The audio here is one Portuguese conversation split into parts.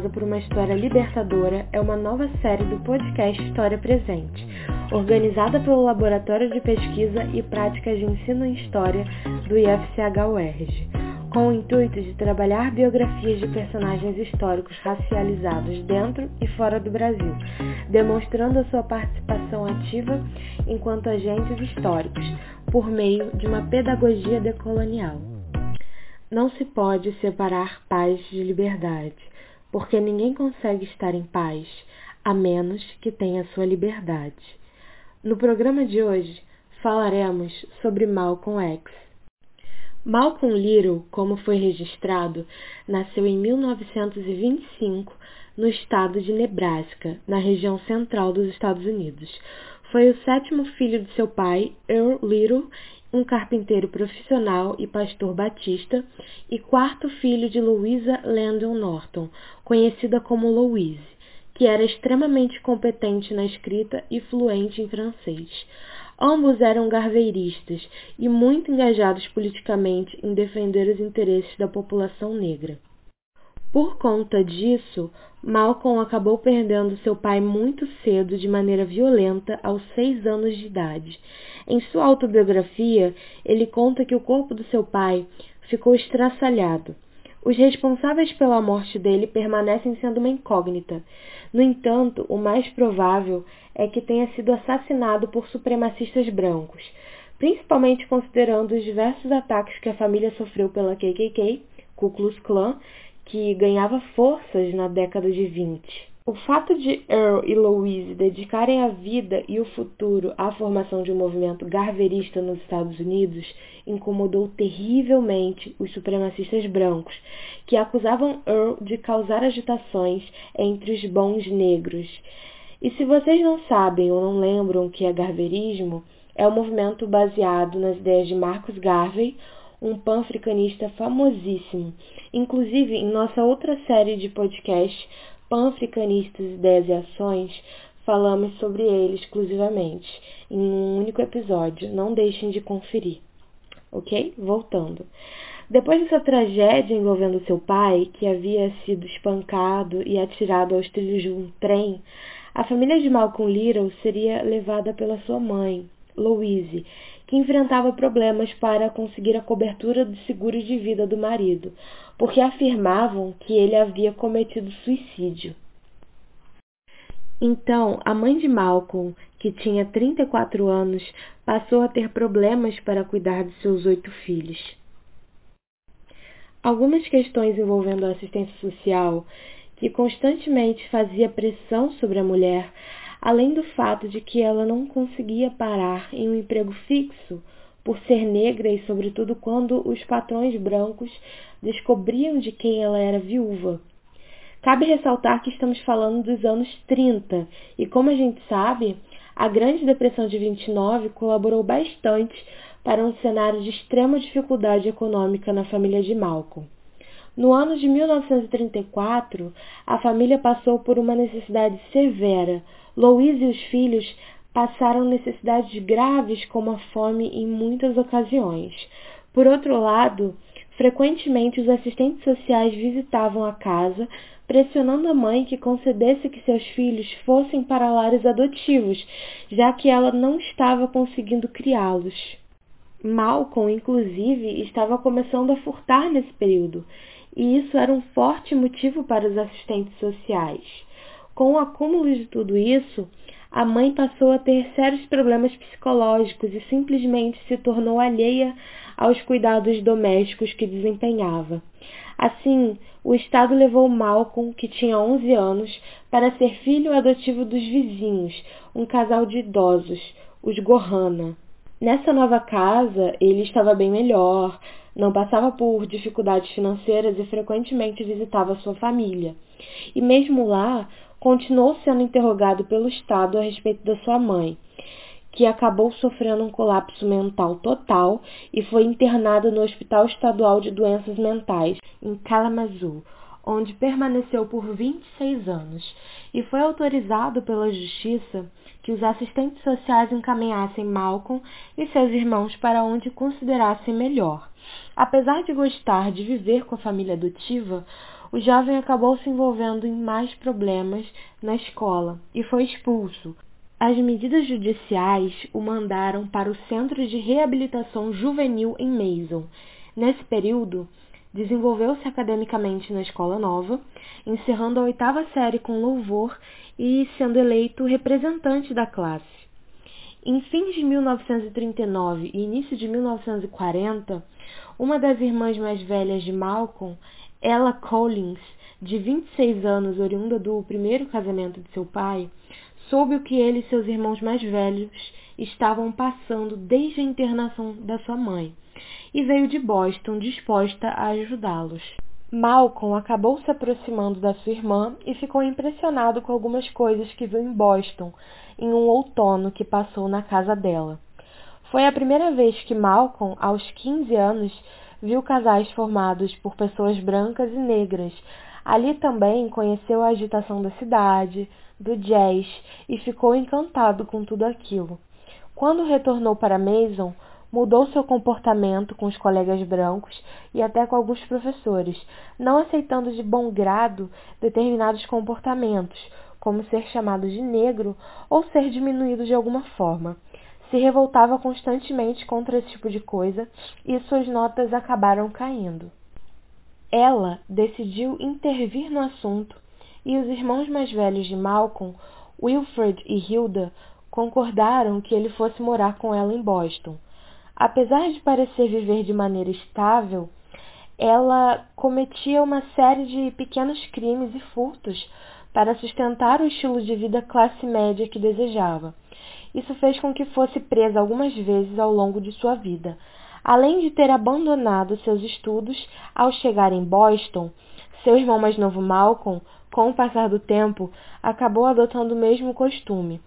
ansiosa por uma história libertadora é uma nova série do podcast História Presente, organizada pelo Laboratório de Pesquisa e Práticas de Ensino em História do IFCH-UERJ, com o intuito de trabalhar biografias de personagens históricos racializados dentro e fora do Brasil, demonstrando a sua participação ativa enquanto agentes históricos, por meio de uma pedagogia decolonial. Não se pode separar paz de liberdade, porque ninguém consegue estar em paz a menos que tenha sua liberdade. No programa de hoje falaremos sobre Malcolm X. Malcolm Little, como foi registrado, nasceu em 1925 no estado de Nebraska, na região central dos Estados Unidos. Foi o sétimo filho de seu pai, Earl Little, um carpinteiro profissional e pastor batista, e quarto filho de Louisa Landon Norton, conhecida como Louise, que era extremamente competente na escrita e fluente em francês. Ambos eram garveiristas e muito engajados politicamente em defender os interesses da população negra. Por conta disso, Malcolm acabou perdendo seu pai muito cedo de maneira violenta aos seis anos de idade. Em sua autobiografia, ele conta que o corpo do seu pai ficou estraçalhado. Os responsáveis pela morte dele permanecem sendo uma incógnita. No entanto, o mais provável é que tenha sido assassinado por supremacistas brancos, principalmente considerando os diversos ataques que a família sofreu pela KKK, Ku Klux Klan que ganhava forças na década de 20. O fato de Earl e Louise dedicarem a vida e o futuro à formação de um movimento garverista nos Estados Unidos incomodou terrivelmente os supremacistas brancos, que acusavam Earl de causar agitações entre os bons negros. E se vocês não sabem ou não lembram o que é garverismo, é um movimento baseado nas ideias de Marcus Garvey, um pan-africanista famosíssimo. Inclusive, em nossa outra série de podcast, Pan-Africanistas, Ideias e Ações, falamos sobre ele exclusivamente, em um único episódio. Não deixem de conferir. Ok? Voltando. Depois dessa tragédia envolvendo seu pai, que havia sido espancado e atirado aos trilhos de um trem, a família de Malcolm Little seria levada pela sua mãe, Louise, que enfrentava problemas para conseguir a cobertura do seguro de vida do marido, porque afirmavam que ele havia cometido suicídio. Então, a mãe de Malcolm, que tinha 34 anos, passou a ter problemas para cuidar de seus oito filhos. Algumas questões envolvendo a assistência social, que constantemente fazia pressão sobre a mulher, além do fato de que ela não conseguia parar em um emprego fixo por ser negra e, sobretudo, quando os patrões brancos descobriam de quem ela era viúva. Cabe ressaltar que estamos falando dos anos 30 e, como a gente sabe, a Grande Depressão de 29 colaborou bastante para um cenário de extrema dificuldade econômica na família de Malcolm. No ano de 1934, a família passou por uma necessidade severa Louise e os filhos passaram necessidades graves como a fome em muitas ocasiões. Por outro lado, frequentemente os assistentes sociais visitavam a casa, pressionando a mãe que concedesse que seus filhos fossem para lares adotivos, já que ela não estava conseguindo criá-los. Malcolm, inclusive, estava começando a furtar nesse período, e isso era um forte motivo para os assistentes sociais. Com o acúmulo de tudo isso, a mãe passou a ter sérios problemas psicológicos e simplesmente se tornou alheia aos cuidados domésticos que desempenhava. Assim, o Estado levou Malcolm, que tinha 11 anos, para ser filho adotivo dos vizinhos, um casal de idosos, os Gohana. Nessa nova casa, ele estava bem melhor, não passava por dificuldades financeiras e frequentemente visitava sua família. E mesmo lá, continuou sendo interrogado pelo Estado a respeito da sua mãe, que acabou sofrendo um colapso mental total e foi internada no Hospital Estadual de Doenças Mentais, em Kalamazoo, onde permaneceu por 26 anos, e foi autorizado pela Justiça que os assistentes sociais encaminhassem Malcolm e seus irmãos para onde considerassem melhor. Apesar de gostar de viver com a família adotiva, o jovem acabou se envolvendo em mais problemas na escola e foi expulso. As medidas judiciais o mandaram para o Centro de Reabilitação Juvenil em Mason. Nesse período, desenvolveu-se academicamente na escola nova, encerrando a oitava série com louvor e sendo eleito representante da classe. Em fins de 1939 e início de 1940, uma das irmãs mais velhas de Malcolm ela Collins, de 26 anos, oriunda do primeiro casamento de seu pai, soube o que ele e seus irmãos mais velhos estavam passando desde a internação da sua mãe e veio de Boston disposta a ajudá-los. Malcolm acabou se aproximando da sua irmã e ficou impressionado com algumas coisas que viu em Boston em um outono que passou na casa dela. Foi a primeira vez que Malcolm, aos 15 anos, viu casais formados por pessoas brancas e negras. Ali também conheceu a agitação da cidade, do jazz e ficou encantado com tudo aquilo. Quando retornou para Mason, mudou seu comportamento com os colegas brancos e até com alguns professores, não aceitando de bom grado determinados comportamentos, como ser chamado de negro ou ser diminuído de alguma forma se revoltava constantemente contra esse tipo de coisa e suas notas acabaram caindo. Ela decidiu intervir no assunto e os irmãos mais velhos de Malcolm, Wilfred e Hilda, concordaram que ele fosse morar com ela em Boston. Apesar de parecer viver de maneira estável, ela cometia uma série de pequenos crimes e furtos para sustentar o estilo de vida classe média que desejava. Isso fez com que fosse presa algumas vezes ao longo de sua vida. Além de ter abandonado seus estudos ao chegar em Boston, seu irmão mais novo Malcolm, com o passar do tempo, acabou adotando o mesmo costume,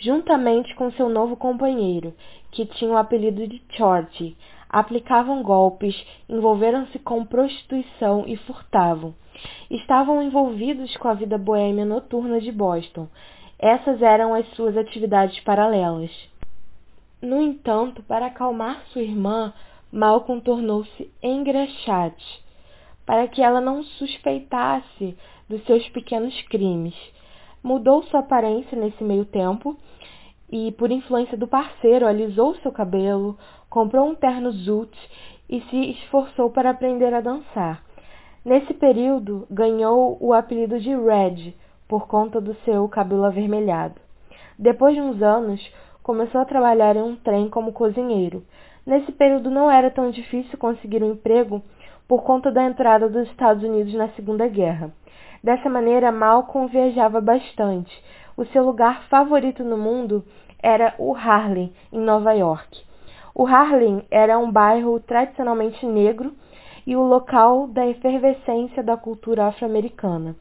juntamente com seu novo companheiro, que tinha o apelido de Shorty. Aplicavam golpes, envolveram-se com prostituição e furtavam. Estavam envolvidos com a vida boêmia noturna de Boston, essas eram as suas atividades paralelas. No entanto, para acalmar sua irmã, Malcolm tornou-se engraxate, para que ela não suspeitasse dos seus pequenos crimes. Mudou sua aparência nesse meio tempo e, por influência do parceiro, alisou seu cabelo, comprou um terno zoot e se esforçou para aprender a dançar. Nesse período, ganhou o apelido de Red, por conta do seu cabelo avermelhado. Depois de uns anos, começou a trabalhar em um trem como cozinheiro. Nesse período não era tão difícil conseguir um emprego por conta da entrada dos Estados Unidos na Segunda Guerra. Dessa maneira, Malcolm viajava bastante. O seu lugar favorito no mundo era o Harlem, em Nova York. O Harlem era um bairro tradicionalmente negro e o local da efervescência da cultura afro-americana.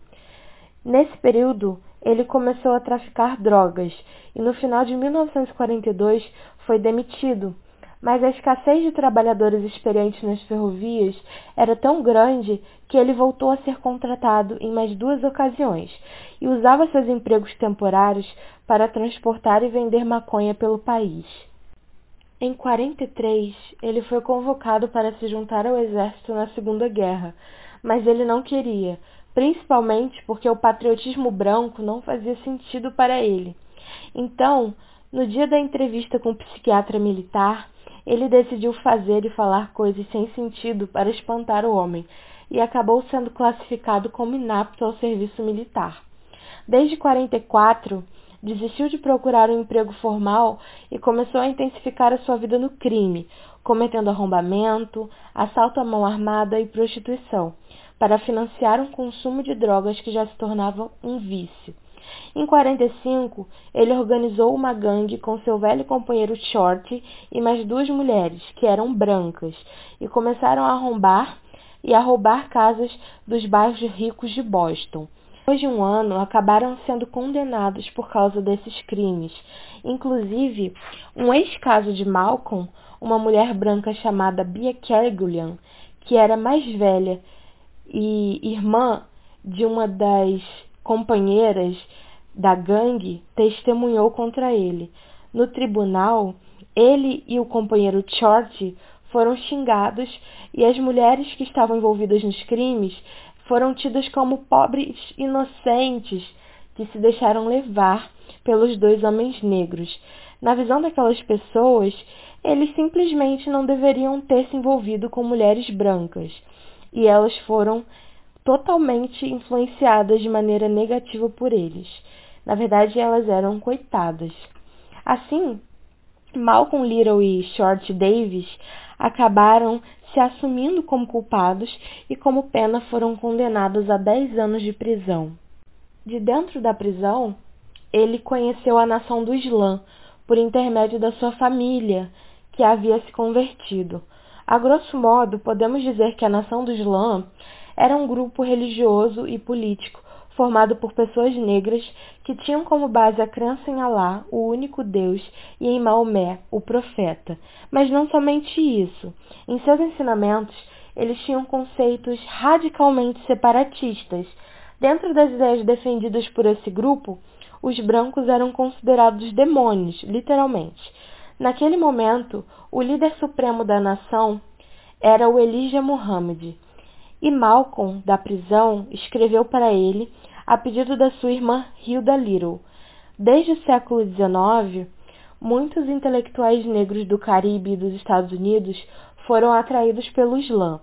Nesse período, ele começou a traficar drogas e no final de 1942 foi demitido. Mas a escassez de trabalhadores experientes nas ferrovias era tão grande que ele voltou a ser contratado em mais duas ocasiões e usava seus empregos temporários para transportar e vender maconha pelo país. Em 43, ele foi convocado para se juntar ao exército na Segunda Guerra, mas ele não queria, principalmente porque o patriotismo branco não fazia sentido para ele. Então, no dia da entrevista com o psiquiatra militar, ele decidiu fazer e falar coisas sem sentido para espantar o homem e acabou sendo classificado como inapto ao serviço militar. Desde 44, desistiu de procurar um emprego formal e começou a intensificar a sua vida no crime, cometendo arrombamento, assalto à mão armada e prostituição para financiar um consumo de drogas que já se tornava um vício. Em 45, ele organizou uma gangue com seu velho companheiro Shorty e mais duas mulheres, que eram brancas, e começaram a arrombar e a roubar casas dos bairros ricos de Boston. Depois de um ano, acabaram sendo condenados por causa desses crimes. Inclusive, um ex-caso de Malcolm, uma mulher branca chamada Bia Kergulian, que era mais velha e irmã de uma das companheiras da gangue, testemunhou contra ele. No tribunal, ele e o companheiro Short foram xingados e as mulheres que estavam envolvidas nos crimes foram tidas como pobres inocentes que se deixaram levar pelos dois homens negros. Na visão daquelas pessoas, eles simplesmente não deveriam ter se envolvido com mulheres brancas, e elas foram totalmente influenciadas de maneira negativa por eles. Na verdade, elas eram coitadas. Assim, Malcolm Little e Short Davis acabaram se assumindo como culpados e, como pena, foram condenados a 10 anos de prisão. De dentro da prisão, ele conheceu a nação do Islã por intermédio da sua família, que havia se convertido. A grosso modo, podemos dizer que a nação do Islã era um grupo religioso e político formado por pessoas negras que tinham como base a crença em Alá, o único Deus, e em Maomé, o profeta. Mas não somente isso. Em seus ensinamentos, eles tinham conceitos radicalmente separatistas. Dentro das ideias defendidas por esse grupo, os brancos eram considerados demônios, literalmente. Naquele momento, o líder supremo da nação era o Elijah Muhammad, e Malcolm, da prisão, escreveu para ele a pedido da sua irmã Hilda Little. Desde o século XIX, muitos intelectuais negros do Caribe e dos Estados Unidos foram atraídos pelo Islã.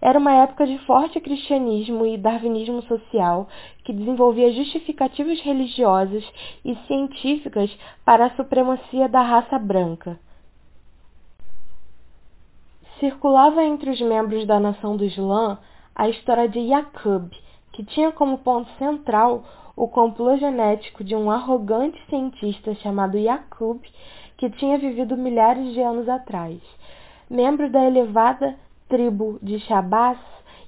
Era uma época de forte cristianismo e darwinismo social que desenvolvia justificativas religiosas e científicas para a supremacia da raça branca. Circulava entre os membros da nação do Islã a história de Yaqub, que tinha como ponto central o complô genético de um arrogante cientista chamado Yaqub, que tinha vivido milhares de anos atrás. Membro da elevada tribo de Shabazz,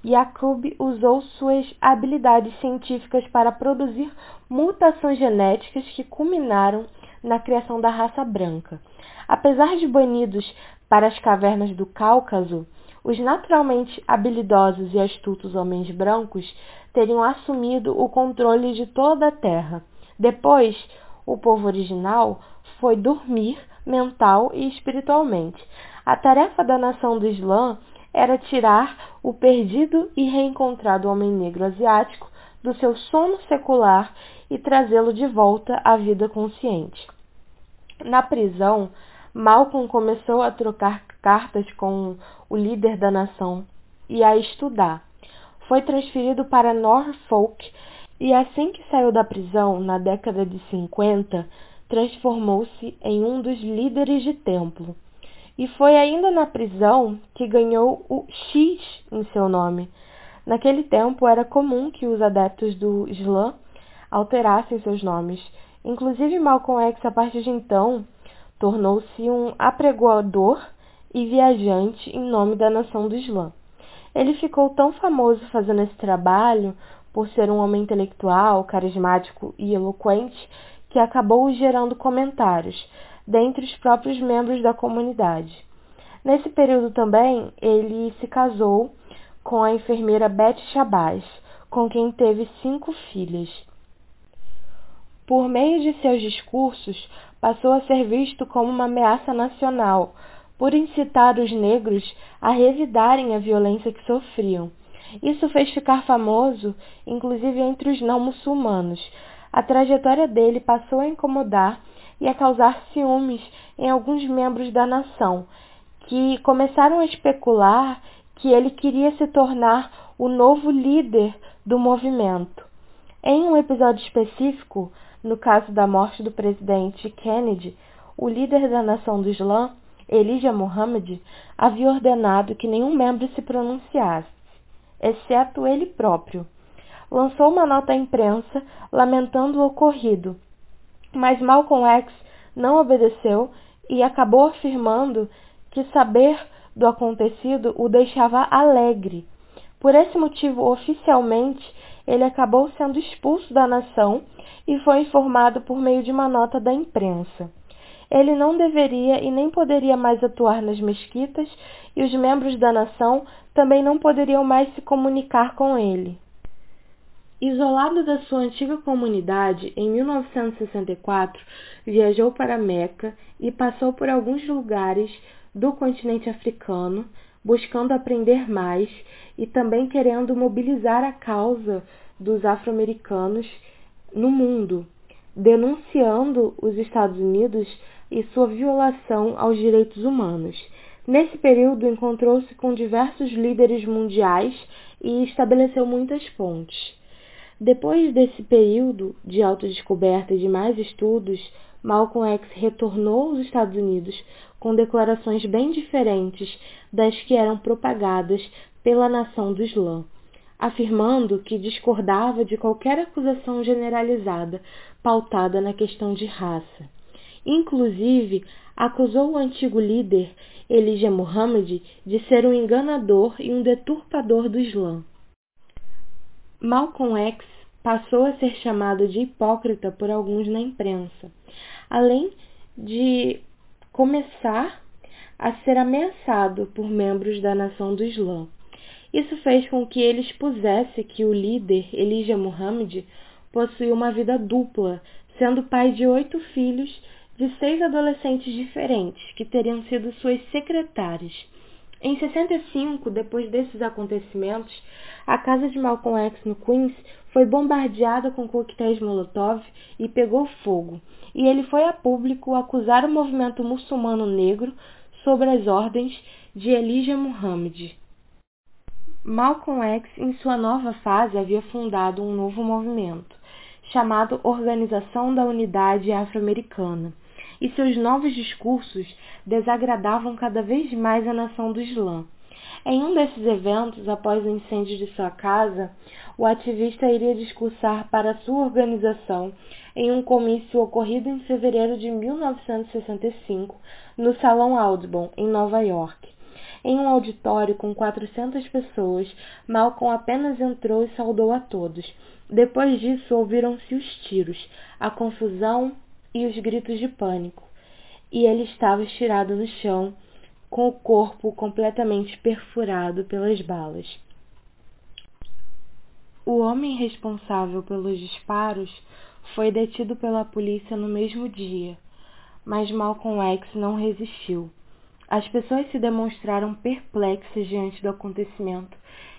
Yaqub usou suas habilidades científicas para produzir mutações genéticas que culminaram na criação da raça branca. Apesar de banidos para as cavernas do Cáucaso, os naturalmente habilidosos e astutos homens brancos teriam assumido o controle de toda a terra. Depois, o povo original foi dormir mental e espiritualmente. A tarefa da nação do Islã era tirar o perdido e reencontrado homem negro asiático do seu sono secular e trazê-lo de volta à vida consciente. Na prisão, Malcolm começou a trocar cartas com o líder da nação e a estudar. Foi transferido para Norfolk e assim que saiu da prisão, na década de 50, transformou-se em um dos líderes de templo. E foi ainda na prisão que ganhou o X em seu nome. Naquele tempo era comum que os adeptos do Islã alterassem seus nomes. Inclusive Malcolm X, a partir de então, tornou-se um apregoador e viajante em nome da nação do Islã. Ele ficou tão famoso fazendo esse trabalho por ser um homem intelectual, carismático e eloquente que acabou gerando comentários dentre os próprios membros da comunidade. Nesse período também, ele se casou com a enfermeira Beth Shabazz, com quem teve cinco filhas. Por meio de seus discursos, passou a ser visto como uma ameaça nacional, por incitar os negros a revidarem a violência que sofriam. Isso fez ficar famoso, inclusive entre os não muçulmanos. A trajetória dele passou a incomodar e a causar ciúmes em alguns membros da nação, que começaram a especular que ele queria se tornar o novo líder do movimento. Em um episódio específico, no caso da morte do presidente Kennedy, o líder da nação do Islã Elijah Muhammad havia ordenado que nenhum membro se pronunciasse, exceto ele próprio. Lançou uma nota à imprensa lamentando o ocorrido, mas Malcolm X não obedeceu e acabou afirmando que saber do acontecido o deixava alegre. Por esse motivo, oficialmente, ele acabou sendo expulso da nação e foi informado por meio de uma nota da imprensa ele não deveria e nem poderia mais atuar nas mesquitas e os membros da nação também não poderiam mais se comunicar com ele. Isolado da sua antiga comunidade, em 1964 viajou para Meca e passou por alguns lugares do continente africano, buscando aprender mais e também querendo mobilizar a causa dos afro-americanos no mundo, denunciando os Estados Unidos e sua violação aos direitos humanos. Nesse período, encontrou-se com diversos líderes mundiais e estabeleceu muitas pontes. Depois desse período de autodescoberta e de mais estudos, Malcolm X retornou aos Estados Unidos com declarações bem diferentes das que eram propagadas pela nação do Islã, afirmando que discordava de qualquer acusação generalizada pautada na questão de raça. Inclusive, acusou o antigo líder Elijah Muhammad de ser um enganador e um deturpador do Islã. Malcolm X passou a ser chamado de hipócrita por alguns na imprensa, além de começar a ser ameaçado por membros da nação do Islã. Isso fez com que ele expusesse que o líder Elijah Muhammad possuía uma vida dupla, sendo pai de oito filhos de seis adolescentes diferentes, que teriam sido suas secretárias. Em 65, depois desses acontecimentos, a casa de Malcolm X no Queens foi bombardeada com coquetéis Molotov e pegou fogo, e ele foi a público acusar o movimento muçulmano negro sobre as ordens de Elijah Muhammad. Malcolm X, em sua nova fase, havia fundado um novo movimento, chamado Organização da Unidade Afro-Americana, e seus novos discursos desagradavam cada vez mais a nação do Islã. Em um desses eventos, após o incêndio de sua casa, o ativista iria discursar para sua organização em um comício ocorrido em fevereiro de 1965 no Salão Audubon, em Nova York. Em um auditório com 400 pessoas, Malcolm apenas entrou e saudou a todos. Depois disso, ouviram-se os tiros, a confusão e os gritos de pânico. E ele estava estirado no chão, com o corpo completamente perfurado pelas balas. O homem responsável pelos disparos foi detido pela polícia no mesmo dia, mas Malcolm X não resistiu. As pessoas se demonstraram perplexas diante do acontecimento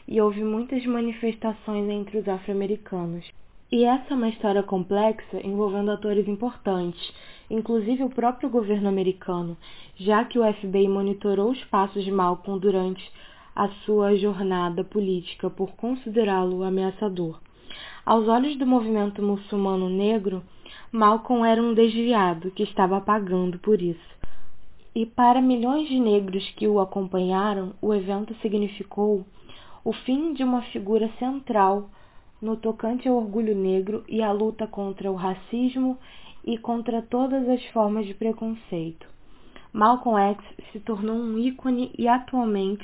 e houve muitas manifestações entre os afro-americanos. E essa é uma história complexa envolvendo atores importantes, inclusive o próprio governo americano, já que o FBI monitorou os passos de Malcolm durante a sua jornada política por considerá-lo ameaçador. Aos olhos do movimento muçulmano negro, Malcolm era um desviado que estava pagando por isso. E para milhões de negros que o acompanharam, o evento significou o fim de uma figura central no tocante ao orgulho negro e à luta contra o racismo e contra todas as formas de preconceito. Malcolm X se tornou um ícone e atualmente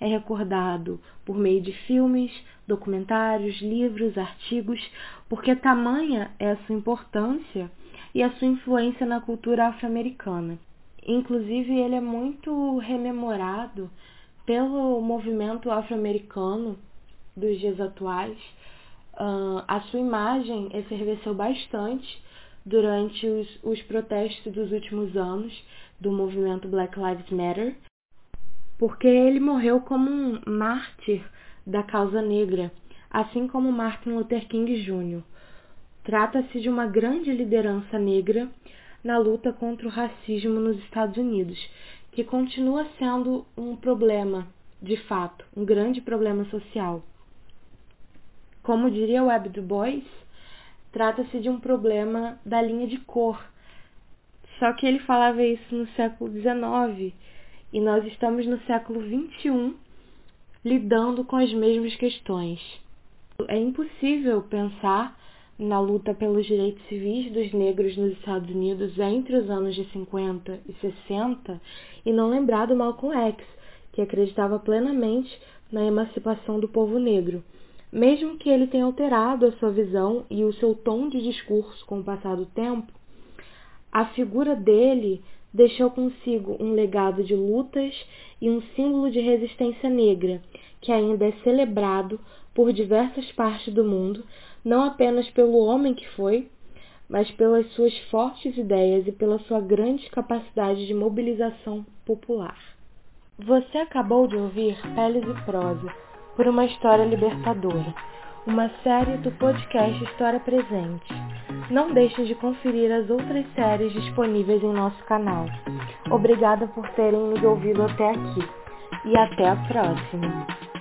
é recordado por meio de filmes, documentários, livros, artigos, porque tamanha é a sua importância e a sua influência na cultura afro-americana. Inclusive, ele é muito rememorado pelo movimento afro-americano dos dias atuais, Uh, a sua imagem efervesceu bastante durante os, os protestos dos últimos anos do movimento Black Lives Matter, porque ele morreu como um mártir da causa negra, assim como Martin Luther King Jr. Trata-se de uma grande liderança negra na luta contra o racismo nos Estados Unidos, que continua sendo um problema, de fato, um grande problema social. Como diria Webb Du Bois, trata-se de um problema da linha de cor. Só que ele falava isso no século XIX e nós estamos no século XXI lidando com as mesmas questões. É impossível pensar na luta pelos direitos civis dos negros nos Estados Unidos entre os anos de 50 e 60 e não lembrar do Malcolm X, que acreditava plenamente na emancipação do povo negro. Mesmo que ele tenha alterado a sua visão e o seu tom de discurso com o passar do tempo, a figura dele deixou consigo um legado de lutas e um símbolo de resistência negra que ainda é celebrado por diversas partes do mundo, não apenas pelo homem que foi, mas pelas suas fortes ideias e pela sua grande capacidade de mobilização popular. Você acabou de ouvir Peles e Prosa, por uma história libertadora, uma série do podcast História Presente. Não deixe de conferir as outras séries disponíveis em nosso canal. Obrigada por terem nos ouvido até aqui e até a próxima!